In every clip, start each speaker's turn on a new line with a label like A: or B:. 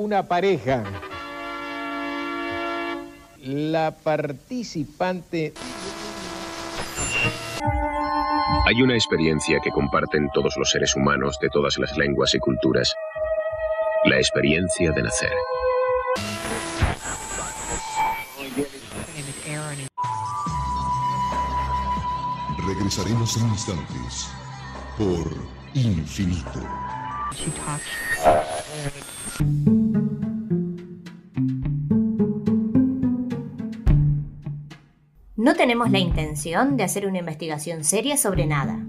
A: Una pareja. La participante
B: Hay una experiencia que comparten todos los seres humanos de todas las lenguas y culturas. La experiencia de nacer.
C: Regresaremos en instantes por Infinito.
D: No tenemos la intención de hacer una investigación seria sobre nada.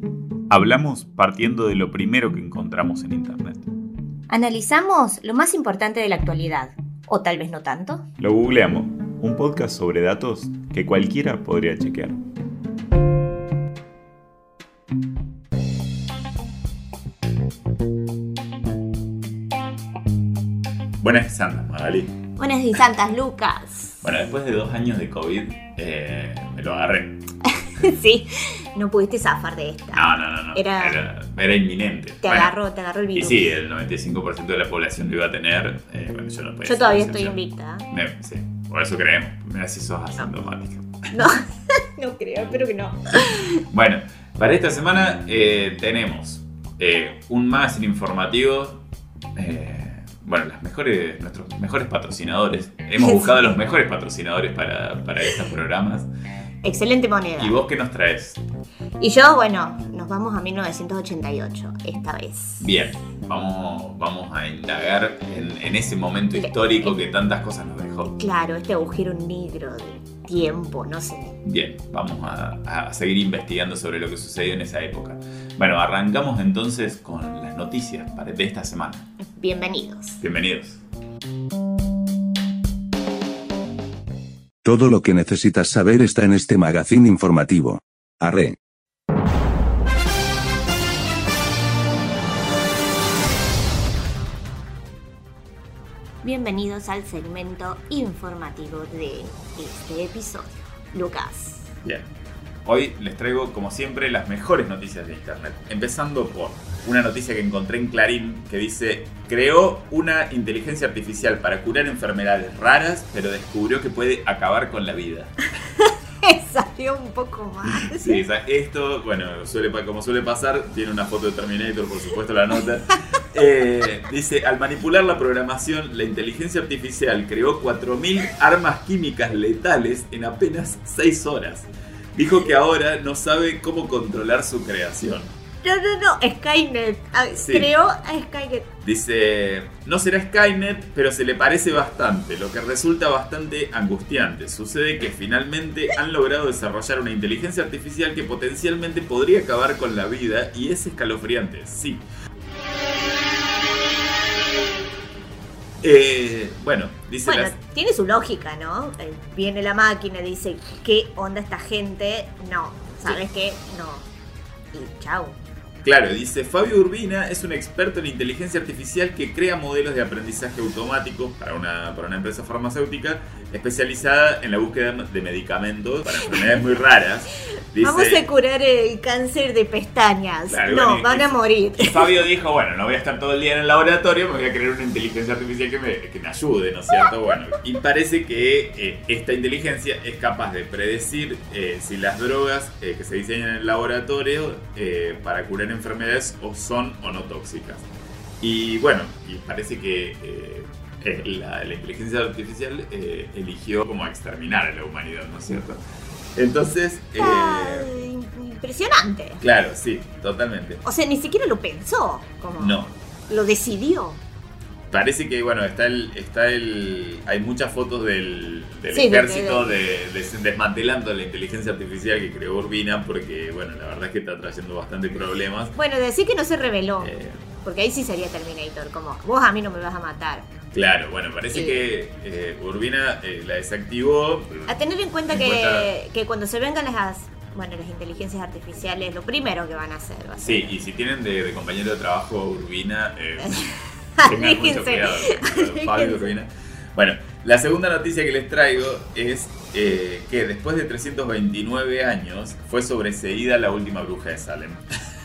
E: Hablamos partiendo de lo primero que encontramos en Internet.
D: Analizamos lo más importante de la actualidad, o tal vez no tanto.
E: Lo googleamos, un podcast sobre datos que cualquiera podría chequear. Buenas y santas, Magali.
D: Buenas y santas, Lucas.
E: Bueno, después de dos años de COVID, eh, me lo agarré.
D: sí, no pudiste zafar de esta.
E: No, no, no, no.
D: Era-
E: Era, era inminente.
D: Te
E: Bueno,
D: agarró, te agarró el
E: Y
D: virus.
E: sí, el 95% de la población lo iba a tener. eh, bueno, yo no podía
D: Yo todavía estoy invicta. ¿eh?
E: Me- sí, por eso creemos. Mira si sos asintomática.
D: No, no creo, espero que no.
E: Bueno, para esta semana eh, tenemos eh, un magazine informativo. eh, bueno, las mejores, nuestros mejores patrocinadores. Hemos buscado los mejores patrocinadores para, para estos programas.
D: Excelente moneda.
E: ¿Y vos qué nos traes?
D: Y yo, bueno, nos vamos a 1988, esta vez.
E: Bien, vamos, vamos a indagar en, en ese momento histórico que tantas cosas nos dejó.
D: Claro, este agujero negro de tiempo, no sé.
E: Bien, vamos a, a seguir investigando sobre lo que sucedió en esa época. Bueno, arrancamos entonces con las noticias de esta semana.
D: Bienvenidos.
E: Bienvenidos.
F: Todo lo que necesitas saber está en este magazine informativo. Arre.
D: Bienvenidos al segmento informativo de este episodio. Lucas.
E: Bien. Hoy les traigo, como siempre, las mejores noticias de Internet. Empezando por una noticia que encontré en Clarín que dice, creó una inteligencia artificial para curar enfermedades raras, pero descubrió que puede acabar con la vida.
D: Salió un poco más.
E: Sí, esto, bueno, suele, como suele pasar, tiene una foto de Terminator, por supuesto, la nota. Eh, dice, al manipular la programación, la inteligencia artificial creó 4.000 armas químicas letales en apenas 6 horas. Dijo que ahora no sabe cómo controlar su creación.
D: No, no, no, Skynet. Ah,
E: Sí.
D: Creó a Skynet.
E: Dice, no será Skynet, pero se le parece bastante, lo que resulta bastante angustiante. Sucede que finalmente han logrado desarrollar una inteligencia artificial que potencialmente podría acabar con la vida y es escalofriante, sí. Eh, bueno, dice
D: Bueno,
E: las-
D: tiene su lógica, ¿no? Eh, Viene la máquina y dice, ¿qué onda esta gente? No, ¿sabes qué? No. Y chau.
E: Claro, dice Fabio Urbina es un experto en inteligencia artificial que crea modelos de aprendizaje automático para una, para una empresa farmacéutica especializada en la búsqueda de medicamentos para enfermedades muy raras. Dice,
D: Vamos a curar el cáncer de pestañas.
E: Claro,
D: no,
E: bueno, y-
D: van a morir.
E: y Fabio dijo, bueno, no voy a estar todo el día en el laboratorio, me voy a crear una inteligencia artificial que me, que me ayude, ¿no es cierto? Bueno, y parece que eh, esta inteligencia es capaz de predecir eh, si las drogas eh, que se diseñan en el laboratorio eh, para curar enfermedades o son o no tóxicas. Y bueno, y parece que eh, eh, la, la inteligencia artificial eh, eligió como exterminar a la humanidad, ¿no es cierto? Entonces, eh,
D: impresionante.
E: claro, sí, totalmente.
D: O sea, ni siquiera lo pensó. Como
E: No,
D: Lo decidió.
E: Parece que, bueno, está el. Está el hay muchas fotos del, del
D: Sí,
E: ejército de, de- desmantelando la inteligencia artificial que creó Urbina, porque, bueno, la verdad es que está trayendo bastante problemas.
D: Bueno, decir que no se reveló.
E: Eh,
D: Porque ahí sí sería Terminator. Como, vos a mí no me vas a matar.
E: claro, bueno, parece
D: Sí.
E: que eh, Urbina eh, la desactivó.
D: A tener en cuenta
E: En
D: que,
E: cuenta-
D: que cuando se vengan las, bueno, las inteligencias artificiales, lo primero que van a hacer va a
E: Sí,
D: ser.
E: y si tienen de, de compañero de trabajo Urbina, eh, tengan mucho
D: Aléjense.
E: cuidado. Fabio
D: Aléjense.
E: Urbina. Bueno, la segunda noticia que les traigo es eh, que después de 329 años fue sobreseída la última bruja de Salem.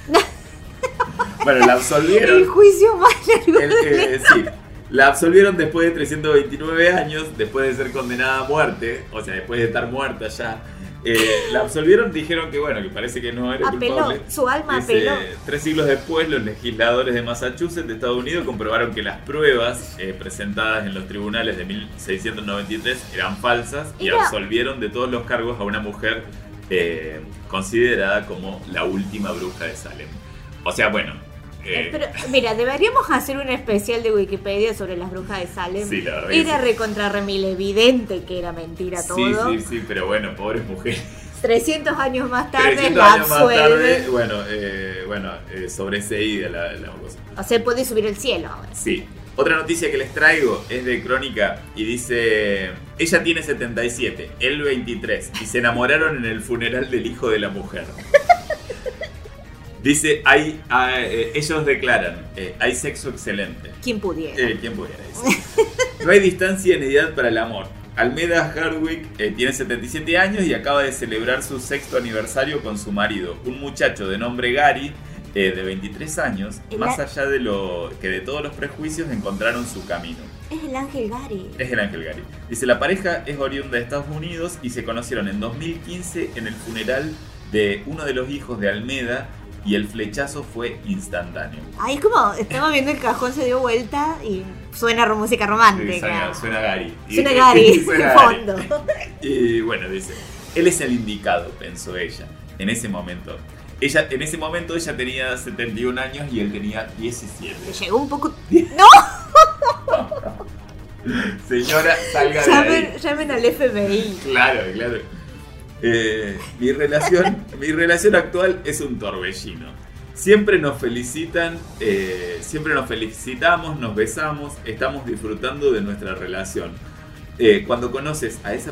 E: bueno, la
D: El
E: absolvieron.
D: juicio más largo.
E: El, eh, sí, La absolvieron después de 329 años, después de ser condenada a muerte, o sea, después de estar muerta ya. Eh, la absolvieron, dijeron que bueno, que parece que no era
D: Apeló,
E: culpable.
D: su alma
E: Dice,
D: apeló.
E: Tres siglos después, los legisladores de Massachusetts, de Estados Unidos, comprobaron que las pruebas eh, presentadas en los tribunales de 1693 eran falsas y absolvieron de todos los cargos a una mujer eh, considerada como la última bruja de Salem. O sea, bueno. Eh,
D: Eh, Pero mira, deberíamos hacer un especial de Wikipedia sobre las brujas de Salem.
E: Sí, la verdad
D: era
E: sí.
D: recontra remil evidente que era mentira
E: sí,
D: todo.
E: sí, sí, pero bueno, pobres mujeres.
D: 300 años más tarde
E: 300
D: la
E: años más tarde, bueno, eh, bueno eh, sobreseída la, la cosa.
D: O sea, puede subir el cielo ahora.
E: Sí. Otra noticia que les traigo es de Crónica y dice, ella tiene 77, él 23 y se enamoraron en el funeral del hijo de la mujer. Dice, hay, ah, eh, ellos declaran, eh, hay sexo excelente.
D: ¿Quién pudiera?
E: Eh, ¿Quién pudiera decir? No hay distancia ni edad para el amor. Almeda Hardwick eh, tiene 77 años y acaba de celebrar su sexto aniversario con su marido, un muchacho de nombre Gary, de 23 años,
D: El
E: más allá de lo que de todos los prejuicios encontraron su camino.
D: Es el ángel Gary.
E: Es el ángel Gary. Dice, la pareja es oriunda de Estados Unidos y se conocieron en 2015 en el funeral de uno de los hijos de Almeda y el flechazo fue instantáneo.
D: Ahí es como, estaba viendo el cajón, se dio vuelta y suena música romántica.
E: Suena, suena Gary.
D: Suena Gary, de
E: Gary.
D: fondo.
E: Y bueno, dice, él es el indicado, pensó ella, en ese momento. Ella, en ese momento ella tenía 71 años y él tenía 17.
D: Le llegó un poco. ¡No!
E: Señora, salga de
D: Llamen,
E: ahí.
D: llamen al FBI.
E: Claro, claro. Eh, mi, relación, mi relación actual es un torbellino. Siempre nos felicitan, eh, siempre nos felicitamos, nos besamos, estamos disfrutando de nuestra relación. Eh, cuando conoces a esa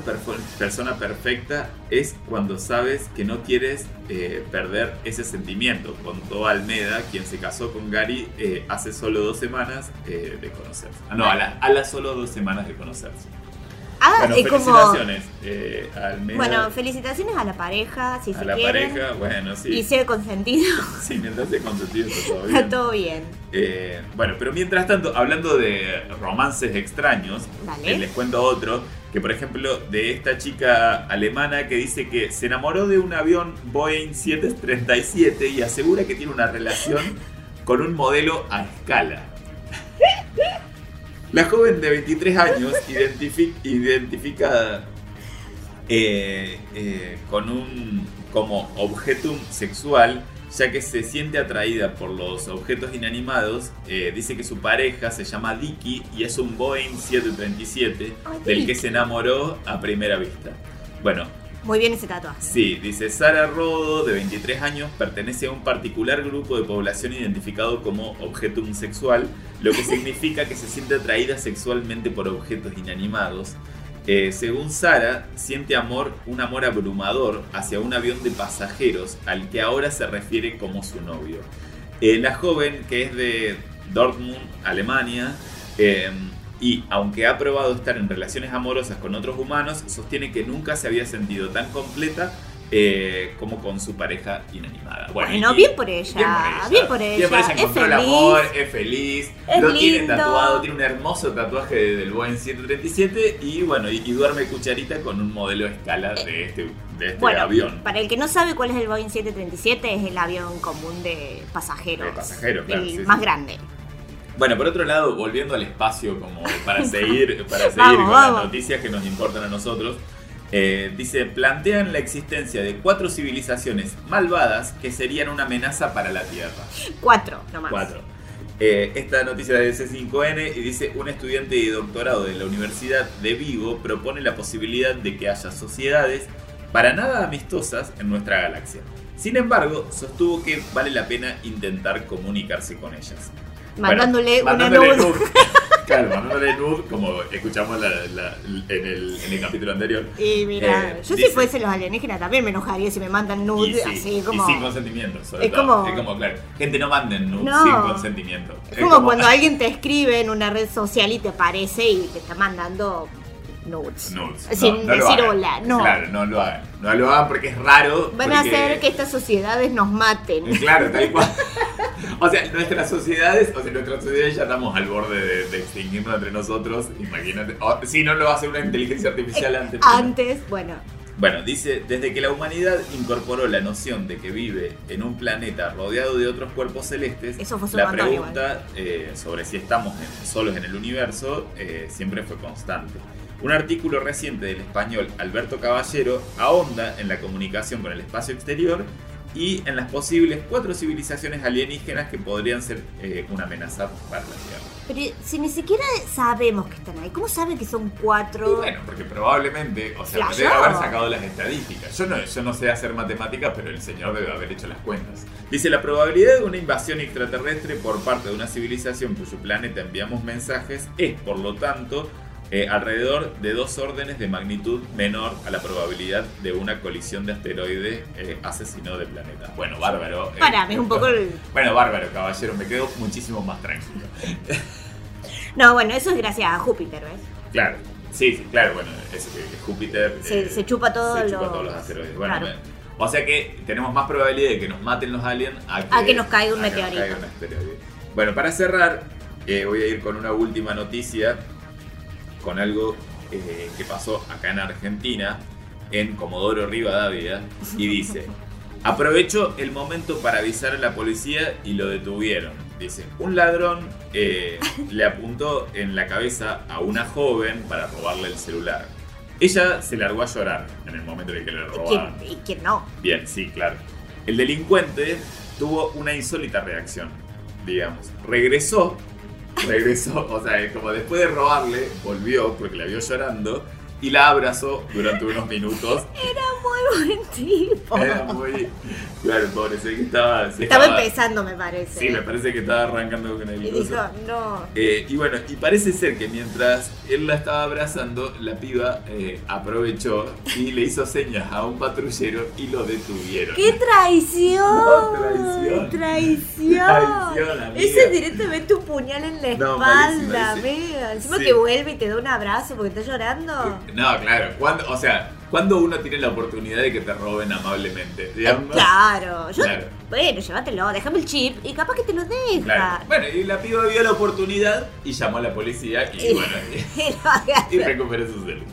E: persona perfecta es cuando sabes que no quieres eh, perder ese sentimiento. Contó Almeda, quien se casó con Gary eh, hace solo dos semanas eh, de conocerse. Ah, no, a, la- a las solo dos semanas de conocerse.
D: Ah,
E: bueno,
D: como.
E: felicitaciones eh, Almeda,
D: Bueno, felicitaciones a la pareja, si
E: a
D: se
E: la
D: quieren.
E: pareja. Bueno, sí.
D: Y sea consentido.
E: Sí, mientras sea consentido está todo
D: Está
E: bien.
D: todo bien.
E: Eh, bueno, pero mientras tanto, hablando de romances extraños, eh, les cuento otro, que por ejemplo de esta chica alemana que dice que se enamoró de un avión Boeing 737 y asegura que tiene una relación con un modelo a escala. La joven de 23 años, identifi- identificada eh, eh, con un como objetum sexual, ya que se siente atraída por los objetos inanimados, eh, dice que su pareja se llama Dicky y es un Boeing 737
D: Ay,
E: del que se enamoró a primera vista. Bueno,
D: Muy bien ese tatuaje.
E: Sí, dice Sara Rodo, de 23 años, pertenece a un particular grupo de población identificado como objetum sexual, lo que significa que se siente atraída sexualmente por objetos inanimados. Eh, según Sara, siente amor, un amor abrumador hacia un avión de pasajeros al que ahora se refiere como su novio. Eh, la joven, que es de Dortmund, Alemania, eh, y aunque ha probado estar en relaciones amorosas con otros humanos, sostiene que nunca se había sentido tan completa eh, como con su pareja inanimada.
D: Bueno,
E: y-
D: bien por ella, bien por ella,
E: Bien por ella, encontró el amor, es feliz,
D: Es
E: lo tiene tatuado, tiene un hermoso tatuaje de- del Boeing 737 y bueno, y, y duerme cucharita con un modelo a escala de este, de este
D: Bueno,
E: avión.
D: para el que no sabe cuál es el Boeing 737, es el avión común de pasajeros.
E: De pasajeros, claro,
D: El
E: sí, sí.
D: más grande.
E: Bueno, por otro lado, volviendo al espacio como para seguir, para seguir
D: Vamos,
E: con
D: vamos.
E: las noticias que nos importan a nosotros, eh, dice, plantean la existencia de cuatro civilizaciones malvadas que serían una amenaza para la Tierra.
D: Cuatro, nomás.
E: Cuatro. Eh, esta noticia de C5N y dice, un estudiante de doctorado de la Universidad de Vigo propone la posibilidad de que haya sociedades para nada amistosas en nuestra galaxia. Sin embargo, sostuvo que vale la pena intentar comunicarse con ellas.
D: Mandándole
E: Bueno,
D: una
E: mandándole
D: nude.
E: nude. Claro, mandándole nude, como escuchamos la- la- en, el, en el capítulo anterior.
D: Y mira,
E: Eh,
D: yo
E: dice-
D: si fuese los alienígenas también me enojaría si me mandan nude
E: sí,
D: así como.
E: y sin consentimiento, sobre
D: Es
E: todo.
D: como-
E: Es como, claro, gente no manden nude
D: No.
E: sin consentimiento.
D: Es como, cuando alguien te escribe en una red social y te aparece y te está mandando nudes.
E: Nudes.
D: Sin
E: No,
D: decir hola, no.
E: Claro, no lo hagan. No lo hagan porque es raro.
D: Van a hacer que estas sociedades nos maten.
E: Claro, tal cual. O sea, nuestras sociedades, o sea, nuestras sociedades ya estamos al borde de, de extinguirnos entre nosotros. Imagínate. O, si no lo hace una inteligencia artificial antes.
D: Antes, bueno.
E: Bueno, dice, desde que la humanidad incorporó la noción de que vive en un planeta rodeado de otros cuerpos celestes,
D: Eso fue
E: la pregunta eh, sobre si estamos en- solos en el universo eh, siempre fue constante. Un artículo reciente del español Alberto Caballero ahonda en la comunicación con el espacio exterior y en las posibles cuatro civilizaciones alienígenas que podrían ser eh, una amenaza para la Tierra.
D: Pero si ni siquiera sabemos que están ahí, ¿cómo saben que son cuatro?
E: Y bueno, porque probablemente, o sea, debe haber sacado las estadísticas. Yo no, yo no sé hacer matemáticas, pero el señor debe haber hecho las cuentas. Dice, la probabilidad de una invasión extraterrestre por parte de una civilización cuyo planeta enviamos mensajes es, por lo tanto, eh, alrededor de dos órdenes de magnitud menor a la probabilidad de una colisión de asteroides eh, asesino de planeta. Bueno, bárbaro. eh,
D: Para es un poco el...
E: Bueno, bárbaro, caballero, me quedo muchísimo más tranquilo.
D: No, bueno, eso es gracias a Júpiter, ¿ves?
E: Claro, sí, sí, claro, bueno, eso que que Júpiter
D: Se-
E: eh,
D: se chupa todos
E: se chupa
D: los-
E: todos los asteroides. Bueno,
D: claro.
E: me- o sea que tenemos más probabilidad de que nos maten los aliens a que,
D: A que nos caiga un meteorito.
E: caiga un asteroide. Bueno, para cerrar, eh, voy a ir con una última noticia, con algo eh, que pasó acá en Argentina, en Comodoro Rivadavia, y dice, aprovechó el momento para avisar a la policía y lo detuvieron. Dice, un ladrón eh, le apuntó en la cabeza a una joven para robarle el celular. Ella se largó a llorar en el momento en el que le
D: ¿Y
E: robaban.
D: quién, y quién no?
E: Bien, sí, claro. El delincuente tuvo una insólita reacción, digamos. Regresó, regresó, o sea, como después de robarle, volvió porque la vio llorando y la abrazó durante unos minutos.
D: Muy buen tipo.
E: Era muy. Claro, pobre, sé que estaba.
D: Estaba empezando, me parece.
E: Sí, me parece que estaba arrancando con el
D: Y dijo, no.
E: Eh, y bueno, y parece ser que mientras él la estaba abrazando, la piba eh, aprovechó y le hizo señas a un patrullero y lo detuvieron.
D: ¡Qué traición!
E: No, traición.
D: ¡Traición!
E: Traición, amiga.
D: Ese es directamente un puñal en la
E: No,
D: espalda, amiga. Encima
E: Sí.
D: que vuelve y te da un abrazo porque está llorando.
E: No, claro. Cuando, o sea, cuando uno tiene la oportunidad de que te roben amablemente, digamos.
D: Claro, yo,
E: Claro.
D: bueno, llévatelo, déjame el chip y capaz que te lo deja.
E: Claro. Bueno, y la piba vio la oportunidad y llamó a la policía y
D: Y-
E: bueno,
D: Y
E: recuperó su celular.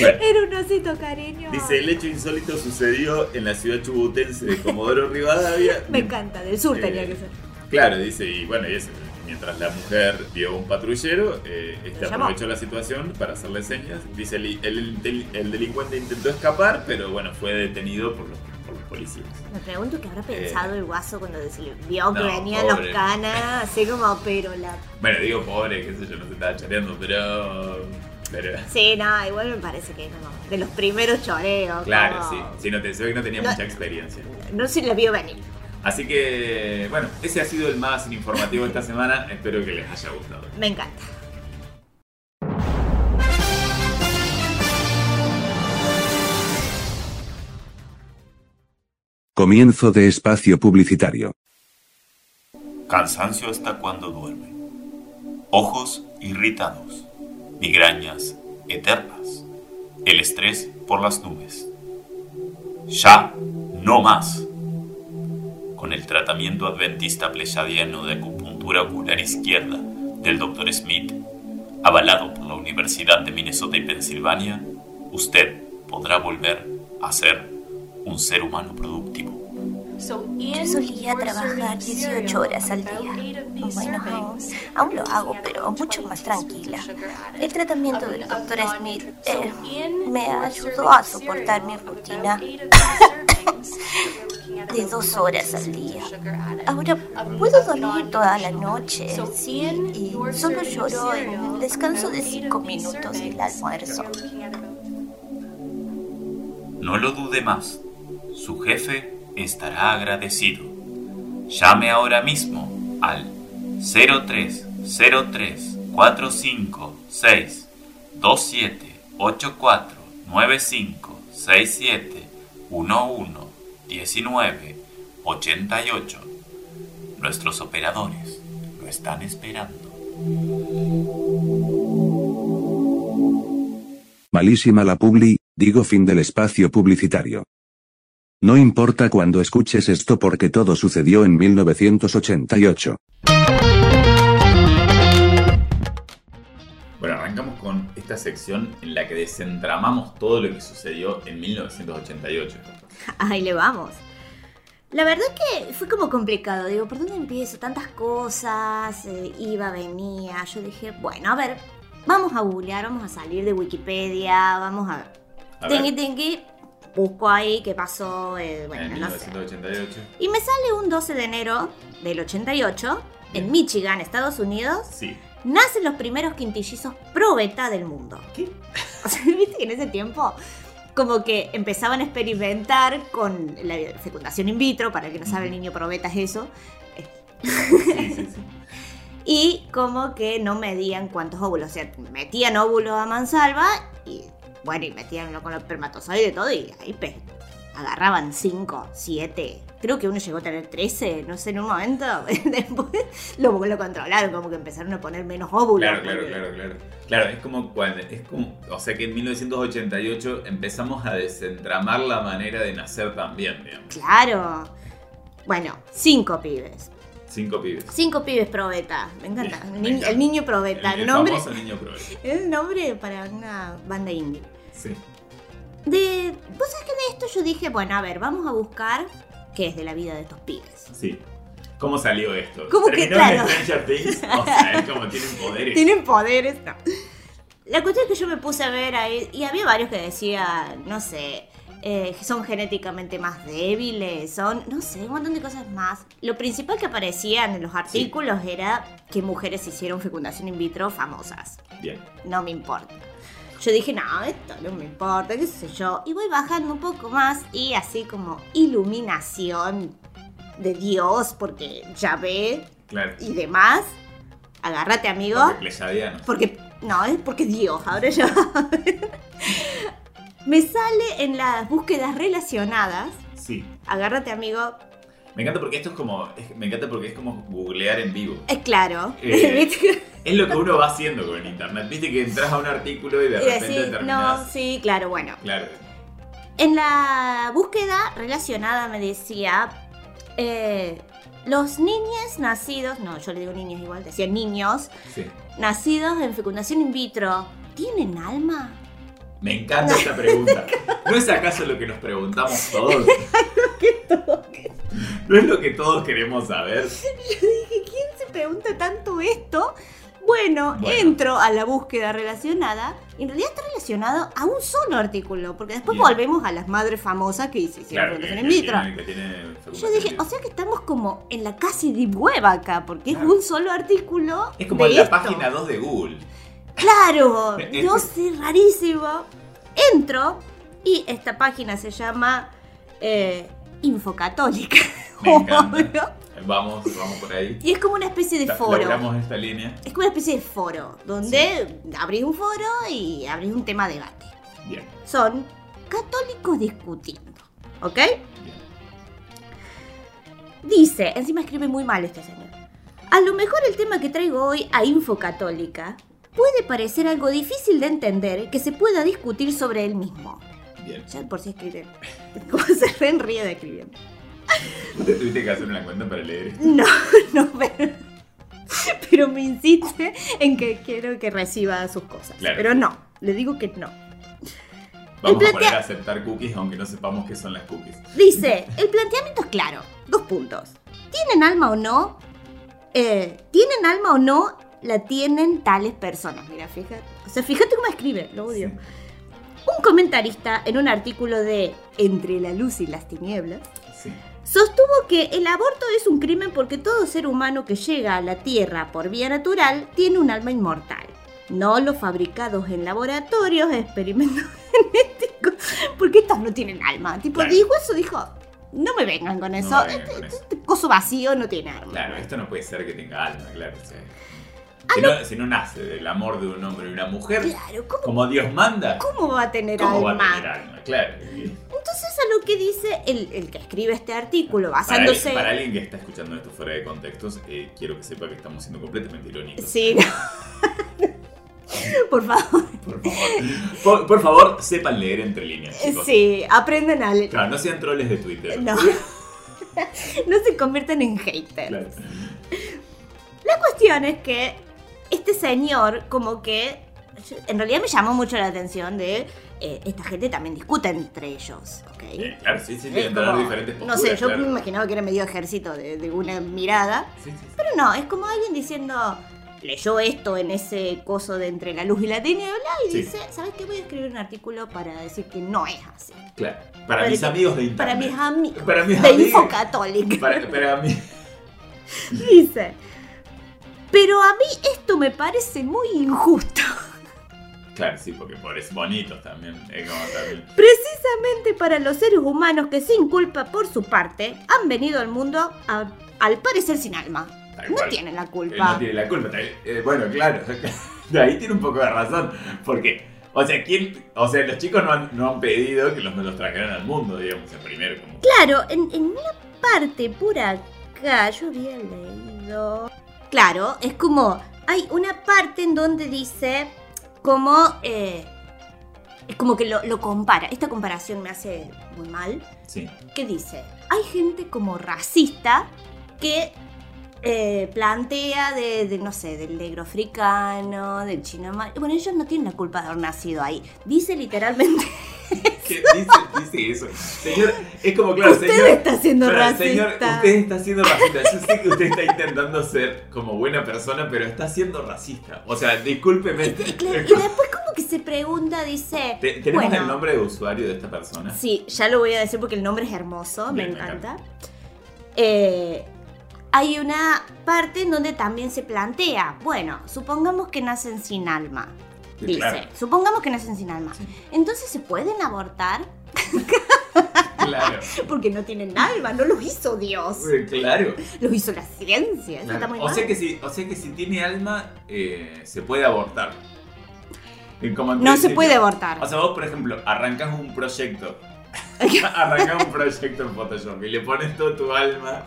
E: Bueno.
D: Era un osito cariño.
E: Dice, el hecho insólito sucedió en la ciudad chubutense de Comodoro Rivadavia.
D: Me encanta, del sur
E: Eh,
D: tenía que ser.
E: Claro, dice, y bueno, y eso, mientras la mujer vio un patrullero, eh, este aprovechó la situación para hacerle señas. Dice, el, el- el- el delincuente intentó escapar, pero bueno, fue detenido por los, por los policías.
D: Me pregunto qué habrá pensado el guaso cuando se le vio que
E: no,
D: venían los canas, así como, pero la...
E: Bueno, digo, pobre, qué sé yo, no se estaba choreando, pero... pero
D: Sí, no, igual me parece que no, de los primeros choreos.
E: claro,
D: como-
E: sí, sí, no te que no tenía
D: No.
E: mucha experiencia.
D: No se le vio venir.
E: Así que, bueno, ese ha sido el más informativo de esta semana. Espero que les haya gustado.
D: Me encanta.
F: Comienzo de espacio publicitario.
G: Cansancio hasta cuando duerme. Ojos irritados. Migrañas eternas. El estrés por las nubes. Ya no más. Con el tratamiento adventista pleyadiano de acupuntura ocular izquierda del Dr. Smith, avalado por la Universidad de Minnesota y Pensilvania, usted podrá volver a ser un ser humano productivo.
H: Yo solía trabajar 18 horas al día. Bueno, aún, aún lo hago, pero mucho más tranquila. El tratamiento del Dr. Smith eh, me ayudó a soportar mi rutina de dos horas al día. Ahora puedo dormir toda la noche, sí, y solo lloro en el descanso de cinco minutos del almuerzo.
G: No lo dude más. Su jefe estará agradecido. Llame ahora mismo al 0303 456 2784 95 67 11 19 88. Nuestros operadores lo están esperando.
F: Malísima la publi, digo fin del espacio publicitario. No importa cuando escuches esto porque todo sucedió en 1988.
E: Bueno, arrancamos con esta sección en la que desentramamos todo lo que sucedió en 1988.
D: Ahí le vamos. La verdad que fue como complicado. Digo, ¿por dónde empiezo? Tantas cosas. eh, iba, venía. Yo dije, bueno, a ver, vamos a googlear, vamos a salir de Wikipedia, vamos a.
E: Ver,
D: tingui. Busco ahí qué pasó. eh, bueno,
E: en
D: no sé.
E: 1988.
D: Y me sale un 12 de enero del 88, en Michigan, Estados Unidos,
E: Sí.
D: nacen los primeros quintillizos pro beta del mundo.
E: ¿Qué?
D: O sea, viste que en ese tiempo como que empezaban a experimentar con la fecundación in vitro, para el que no sabe el niño pro beta es eso,
E: Sí, sí, sí.
D: y como que no medían cuántos óvulos, o sea, metían óvulos a mansalva y bueno, y metían con los espermatozoides y todo y ahí pe- agarraban 5, 7, creo que uno llegó a tener 13, no sé, en un momento, después lo, lo controlaron, como que empezaron a poner menos óvulos.
E: Claro, claro,
D: porque-
E: claro, claro. Claro, es como cuando, es como, o sea que en 1988 empezamos a desentramar la manera de nacer también, digamos.
D: Claro. Bueno, cinco pibes.
E: Cinco pibes.
D: Cinco pibes pro beta. Me encanta. El,
E: me
D: ni-
E: encanta.
D: el niño pro beta.
E: El,
D: El, nombre.
E: famoso niño pro.
D: Es el nombre para una banda indie.
E: Sí.
D: De. Vos sabés que de esto yo dije, bueno, a ver, vamos a buscar qué es de la vida de estos pibes.
E: Sí. ¿Cómo salió esto?
D: ¿Cómo que
E: ¿Terminó
D: claro?
E: en Stranger Things? O sea, es como tienen poderes.
D: Tienen poderes, no. La cuestión es que yo me puse a ver ahí, y había varios que decían, no sé, eh, son genéticamente más débiles, son, no sé, un montón de cosas más. Lo principal que aparecían en los artículos era que mujeres hicieron fecundación in vitro famosas.
E: Bien.
D: No me importa. Yo dije, no, esto no me importa, qué sé yo. Y voy bajando un poco más y así como iluminación de Dios, porque ya ve
E: Claro.
D: y demás. Agárrate, amigo.
E: Porque.
D: Porque, no, es porque Dios, ahora ya. Me sale en las búsquedas relacionadas.
E: Sí.
D: Agárrate, amigo.
E: Me encanta porque esto es como. es- me encanta porque es como googlear en vivo.
D: Es claro.
E: Eh. Es lo que uno va haciendo con el internet. Viste que entras a un artículo y de
D: Y
E: repente
D: no,
E: terminás.
D: sí, claro, bueno.
E: Claro.
D: En la búsqueda relacionada me decía. eh, los niños nacidos. No, yo le digo niños igual, decía niños.
E: Sí.
D: Nacidos en fecundación in vitro. ¿Tienen alma?
E: Me encanta esta pregunta. ¿No es acaso lo que nos preguntamos todos? ¿No es lo que todos queremos saber?
D: dije, ¿quién se pregunta tanto esto? Bueno,
E: Bueno.
D: entro a la búsqueda relacionada. y En realidad está relacionado a un solo artículo, porque después volvemos a las madres famosas que hicieron
E: Claro,
D: in vitro.
E: tiene, que tiene
D: Yo dije, o sea que estamos como en la casi deep web acá, porque
E: Claro.
D: es un solo artículo.
E: Es como
D: de
E: en la
D: esto.
E: página 2 de Google.
D: Claro, no sé, rarísimo. Entro y esta página se llama eh, Infocatólica.
E: Me encanta.
D: obvio.
E: Vamos, vamos por ahí.
D: Y es como una especie de foro.
E: Esta línea.
D: Es como una especie de foro, donde abrís un foro y abrís un tema de debate.
E: Bien,
D: Son católicos discutiendo, ¿ok?
E: bien.
D: Dice, encima escribe muy mal este señor. A lo mejor el tema que traigo hoy a Info Católica puede parecer algo difícil de entender que se pueda discutir sobre él mismo.
E: Bien.
D: Ya por si escribe. Como se ríe ríe de escribir.
E: Te tuviste que hacer una cuenta para leer esto.
D: No, no, pero, pero me insiste en que quiero que reciba sus cosas.
E: Claro.
D: Pero no, le digo que no.
E: Vamos a poner a aceptar cookies aunque no sepamos qué son las cookies.
D: Dice, el planteamiento es claro. Dos puntos. ¿Tienen alma o no? Eh, ¿Tienen alma o no? La tienen tales personas. Mira, fíjate. O sea, fíjate cómo escribe, lo odio. Un comentarista en un artículo de Entre la luz y las tinieblas
E: Sí.
D: sostuvo que el aborto es un crimen porque todo ser humano que llega a la Tierra por vía natural tiene un alma inmortal. No los fabricados en laboratorios, experimentos genéticos, porque estos no tienen alma. Tipo,
E: Claro.
D: dijo eso, dijo, no me vengan con eso.
E: me vengan
D: este,
E: con eso.
D: este coso vacío no tiene alma.
E: Claro, esto no puede ser que tenga alma, claro. o
D: Ah,
E: si, no, si no nace del amor de un hombre y una mujer,
D: Claro, ¿cómo,
E: como Dios manda,
D: cómo va a tener
E: ¿cómo va a tener alma? Claro.
D: Entonces a lo que dice el, el que escribe este artículo,
E: Para,
D: basándose...
E: para alguien que está escuchando esto fuera de contextos, eh, quiero que sepa que estamos siendo completamente irónicos.
D: Sí, no. Por favor.
E: Por favor. Por, por favor, sepan leer entre líneas, chicos.
D: Sí, aprendan a leer.
E: Claro, no sean troles de Twitter.
D: No. no se conviertan en haters.
E: Claro.
D: La cuestión es que este señor, como que. En realidad me llamó mucho la atención de. eh, esta gente también discute entre ellos, ¿ok?
E: Eh, claro, sí, sí, tienen
D: como-
E: diferentes
D: No
E: posturas.
D: sé, yo
E: claro.
D: me imaginaba que era medio ejército de, de una mirada.
E: Sí, sí, sí.
D: Pero no, es como alguien diciendo. Leyó esto en ese coso de entre la luz y la tiniebla y dice: ¿Sabes qué? Voy a escribir un artículo para decir que no es así.
E: Claro. Para,
D: Para
E: mis
D: que-
E: amigos de internet.
D: Para mis amigos.
E: Para mis
D: de
E: amigos.
D: Info Católica.
E: Para, para mí.
D: Dice. Pero a mí esto me parece muy injusto.
E: Claro, sí, porque por es bonitos también. Es como también.
D: Precisamente para los seres humanos que sin culpa por su parte han venido al mundo a- al parecer sin alma.
E: Tal
D: No
E: cual.
D: tienen la
E: Él
D: culpa.
E: no tiene la culpa. eh, bueno, claro. De ahí tiene un poco de razón. Porque, o sea, ¿quién, o sea los chicos no han, no han pedido que los, los trajeran al mundo, digamos, en primero. Como,
D: Claro, en, en una parte por acá yo había leído. Claro, es como. Hay una parte en donde dice. Como. eh, es como que lo, lo compara. Esta comparación me hace muy mal.
E: sí.
D: ¿Qué dice? Hay gente como racista que eh, plantea de, de, no sé, del negro africano, del chino. Bueno, ellos no tienen la culpa de haber nacido ahí. Dice literalmente.
E: ¿Qué dice, dice eso? Señor, es como, claro,
D: Usted
E: señor.
D: está siendo
E: claro, Señor,
D: racista.
E: usted está siendo racista. Yo sé que usted está intentando ser como buena persona, pero está siendo racista. O sea, discúlpeme.
D: Y después como que se pregunta, dice...
E: Te- ¿Tenemos
D: bueno,
E: el nombre de usuario de esta persona?
D: Sí, ya lo voy a decir porque el nombre es hermoso,
E: Bien, me
D: encanta. Eh, hay una parte en donde también se plantea, bueno, supongamos que nacen sin alma. Dice,
E: claro.
D: supongamos que nacen sin alma. Entonces se pueden abortar
E: Claro.
D: porque no tienen alma, no los hizo Dios,
E: Claro.
D: los hizo la ciencia. Eso
E: Claro.
D: está muy
E: O,
D: mal.
E: sea que si, o sea que si tiene alma, eh, se puede abortar. Como
D: no se puede abortar.
E: O sea, vos, por ejemplo, arrancas un proyecto. arrancas un proyecto en Photoshop y le pones todo tu alma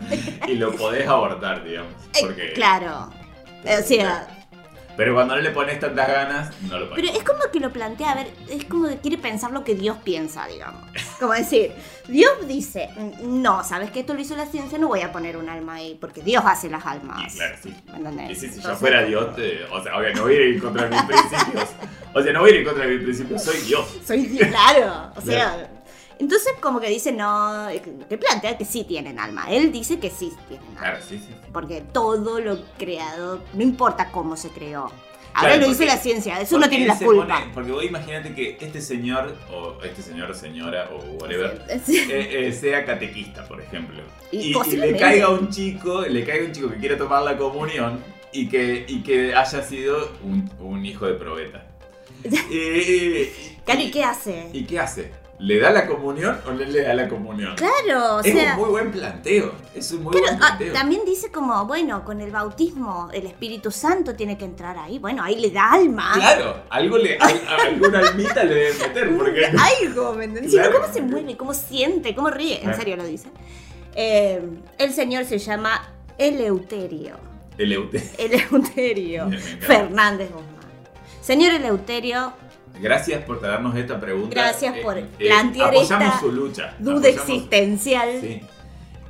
E: y lo podés abortar, digamos.
D: Eh,
E: Porque,
D: claro. O sea,
E: Pero cuando no le pones tantas ganas, no lo pones.
D: Pero es como que lo plantea, a ver, es como que quiere pensar lo que Dios piensa, digamos. Como decir, Dios dice, no, sabes que esto lo hizo la ciencia, no voy a poner un alma ahí, porque Dios hace las almas.
E: Y claro, sí.
D: ¿Me entendés?
E: Y si, si yo fuera Dios, te- o sea, obvio, no voy a ir en contra de mis principios. O sea, no voy a ir en contra de mis principios, soy Dios.
D: Soy Dios, claro. O sea,
E: Claro.
D: Entonces como que dice, no, que plantea que sí tienen alma. Él dice que sí tienen alma.
E: Claro, sí, sí.
D: Porque todo lo creado, no importa cómo se creó. Ahora
E: Claro,
D: lo dice la ciencia, eso no tiene la culpa.
E: pone- porque vos imagínate que este señor, o este señor o señora, o whatever,
D: Sí.
E: eh, eh, sea catequista, por ejemplo.
D: Y
E: Y, y le caiga un chico, le caiga un chico que quiere tomar la comunión y que, y que haya sido un, un hijo de probeta.
D: Claro, ¿y qué hace?
E: ¿Y qué hace? ¿Le da la comunión o no le da la comunión?
D: Claro, o
E: es
D: sea...
E: un muy buen planteo. Es un muy buen
D: ah,
E: planteo.
D: también dice como, bueno, con el bautismo el Espíritu Santo tiene que entrar ahí. Bueno, ahí le da alma.
E: Claro, algo le, al- alguna almita le debe meter porque
D: Algo, ¿me entendés?
E: Claro.
D: ¿Cómo se mueve? ¿Cómo siente? ¿Cómo ríe? En
E: Claro.
D: serio lo dice. Eh, el señor se llama Eleuterio.
E: Eleute.
D: Eleuterio
E: encanta.
D: Fernández Guzmán. Señor Eleuterio,
E: Gracias por traernos esta pregunta.
D: Gracias por
E: Eh,
D: plantear
E: apoyamos
D: esta
E: su lucha.
D: duda
E: Apoyamos-
D: existencial.
E: Sí.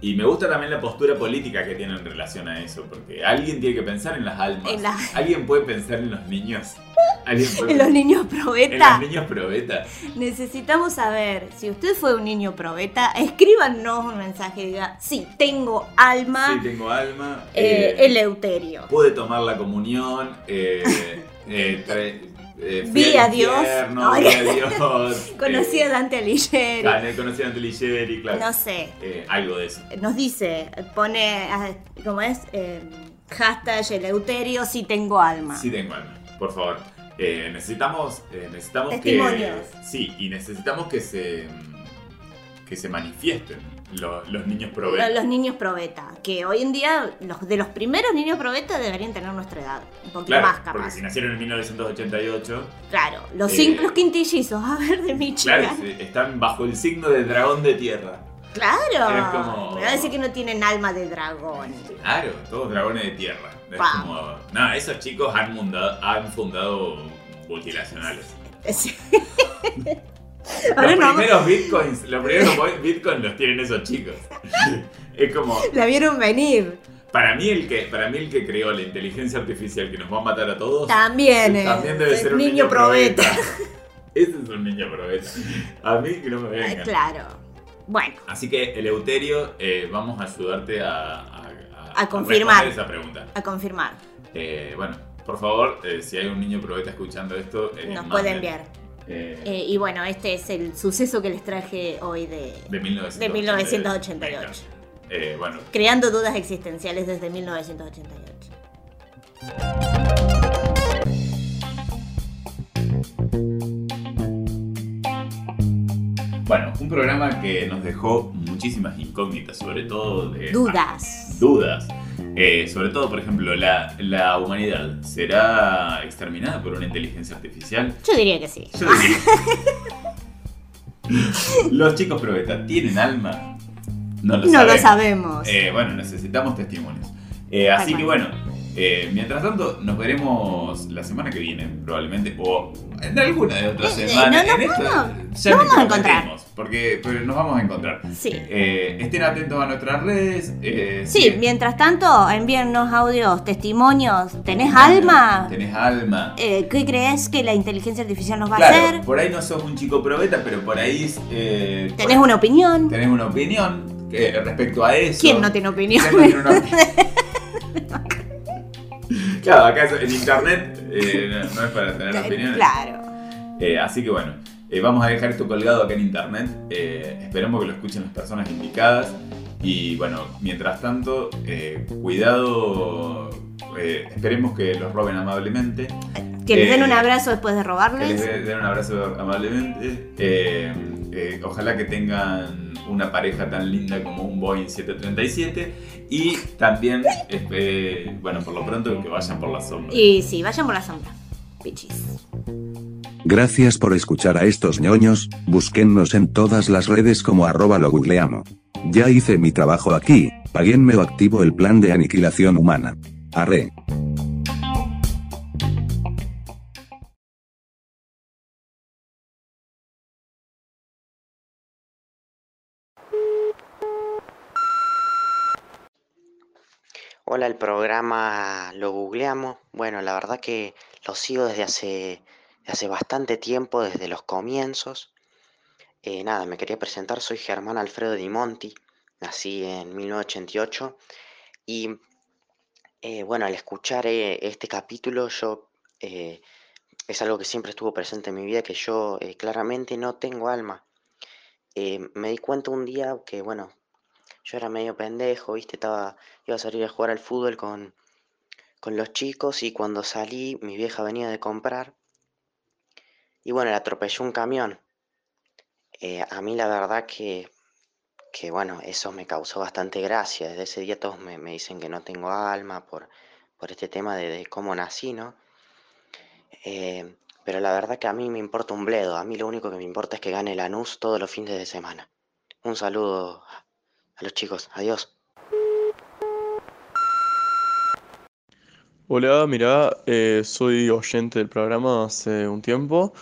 E: Y me gusta también la postura política que tiene en relación a eso, porque alguien tiene que pensar en las almas.
D: En la-
E: Alguien puede pensar en los niños. Alguien puede
D: En los niños
E: En
D: probeta.
E: los niños probeta.
D: Necesitamos saber si usted fue un niño probeta. Escríbanos un mensaje y diga: Sí, tengo alma.
E: Sí, tengo alma.
D: eh,
E: eh,
D: Eleuterio.
E: pude tomar la comunión. Eh, eh, eh,
D: Vi a Dios. Ay.
E: vi a Dios.
D: Conocí
E: eh,
D: a Dante Alighieri.
E: Conocí a Anteligeri, claro.
D: No sé.
E: Eh, algo de eso.
D: Nos dice, pone, ah, ¿cómo es? Eh, hashtag Eleuterio, si tengo alma.
E: Sí tengo alma, por favor. Eh, necesitamos, eh, necesitamos
D: Testimonios.
E: que sí y necesitamos que se que se manifiesten lo- los niños probeta.
D: Los niños probeta, que hoy en día, los de los primeros niños probeta deberían tener nuestra edad, un poquito
E: Claro,
D: más
E: porque
D: capaz.
E: si nacieron en 1988,
D: Claro, los,
E: Eh,
D: cinco, los quintillizos, a ver, de Michigan.
E: claro, están bajo el signo del dragón de tierra.
D: Claro.
E: Es como-
D: Me va a decir que no tienen alma de dragón.
E: Claro, todos dragones de tierra. Es como, no, esos chicos han, munda- han fundado multinacionales.
D: Sí.
E: Los
D: Ahora no,
E: primeros bitcoins, los primeros bitcoins los tienen esos chicos. Es como,
D: la vieron venir.
E: para mí el que, para mí el que creó la inteligencia artificial que nos va a matar a todos,
D: También, eh,
E: también debe ser un
D: niño
E: niño,
D: probeta.
E: Ese es un niño probeta. A mí que no me venga.
D: Claro. Bueno,
E: Así que, Eleuterio, eh, vamos a ayudarte a, a,
D: A confirmar.
E: responder esa pregunta.
D: a confirmar.
E: Eh, bueno, por favor, eh, si hay un niño probeta escuchando esto, eh,
D: Nos
E: manden,
D: puede enviar.
E: Eh,
D: Eh, y bueno, este es el suceso que les traje hoy de,
E: de 1988.
D: de 1988.
E: Venga. Eh, bueno,
D: creando dudas existenciales desde 1988.
E: bueno, un programa que nos dejó muchísimas incógnitas, sobre todo de
D: Dudas.
E: dudas. Eh, sobre todo, por ejemplo, la, la humanidad será exterminada por una inteligencia artificial.
D: Yo diría que sí.
E: Yo diría- Los chicos probeta tienen alma. No lo
D: No
E: sabemos.
D: lo sabemos.
E: Eh, bueno, necesitamos testimonios. Eh, así que bueno, eh, mientras tanto, nos veremos la semana que viene, probablemente, o en alguna de otras
D: Eh,
E: semanas.
D: no, no,
E: en esto
D: no,
E: ya
D: nos vamos a encontrar.
E: Porque pero nos vamos a encontrar.
D: Sí.
E: Eh, estén atentos a nuestras redes. eh,
D: Sí, mientras tanto, envíennos audios, testimonios. ¿Tenés alma?
E: Tenés alma.
D: Eh, ¿Qué crees que la inteligencia artificial nos va a hacer?
E: por ahí no sos un chico probeta, pero por ahí eh,
D: ¿Tenés
E: por-
D: una opinión?
E: tenés una opinión respecto a eso.
D: ¿Quién no tiene opinión?
E: ¿Quién no tiene una opinión? claro, acá en internet eh, no, no es para tener opiniones.
D: Claro.
E: Eh, así que bueno, eh, vamos a dejar esto colgado acá en internet. Esperemos que lo escuchen las personas indicadas. Y bueno, mientras tanto, cuidado. esperemos que los roben amablemente.
D: Que les den un abrazo después de
E: Que les
D: robarles.
E: de- den un abrazo amablemente. Eh, ojalá que tengan una pareja tan linda como un Boeing 737. Y también, eh, bueno, por lo pronto que vayan por la sombra.
D: Y sí, vayan por la sombra. Pichis.
F: Gracias por escuchar a estos ñoños, búsquennos en todas las redes como arroba lo googleamo. Ya hice mi trabajo aquí, paguenme o activo el plan de aniquilación humana. Arre.
I: Hola, el programa lo googleamos. Bueno, la verdad que lo sigo desde hace, bastante tiempo, desde los comienzos. Eh, nada, me quería presentar, soy Germán Alfredo Di Monti, nací en 1988 y eh, bueno, al escuchar eh, este capítulo yo es algo que siempre estuvo presente en mi vida, que yo claramente no tengo alma. Me di cuenta un día que bueno, yo era medio pendejo, ¿viste? Estaba, iba a salir a jugar al fútbol con, con los chicos y cuando salí mi vieja venía de comprar y bueno, le atropelló un camión. Eh, a mí la verdad que, que bueno, eso me causó bastante gracia. Desde ese día todos me, me dicen que no tengo alma por, por este tema de, cómo nací, ¿no? Eh, pero la verdad que a mí me importa un bledo. A mí lo único que me importa es que gane Lanús todos los fines de semana. Un saludo los chicos. Adiós.
J: Hola, mirá, eh, soy oyente del programa hace un tiempo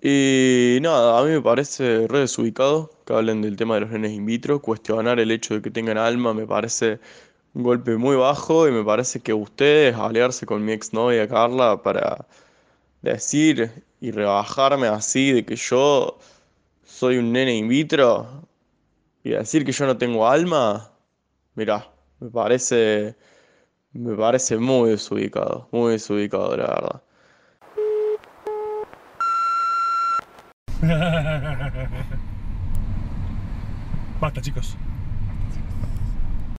J: y nada, a mí me parece re desubicado que hablen del tema de los nenes in vitro, cuestionar el hecho de que tengan alma me parece un golpe muy bajo y me parece que ustedes, aliarse con mi exnovia Carla para decir y rebajarme así de que yo soy un nene in vitro y decir que yo no tengo alma, mirá, me parece... Me parece muy desubicado, muy desubicado, la verdad.
K: Basta, chicos.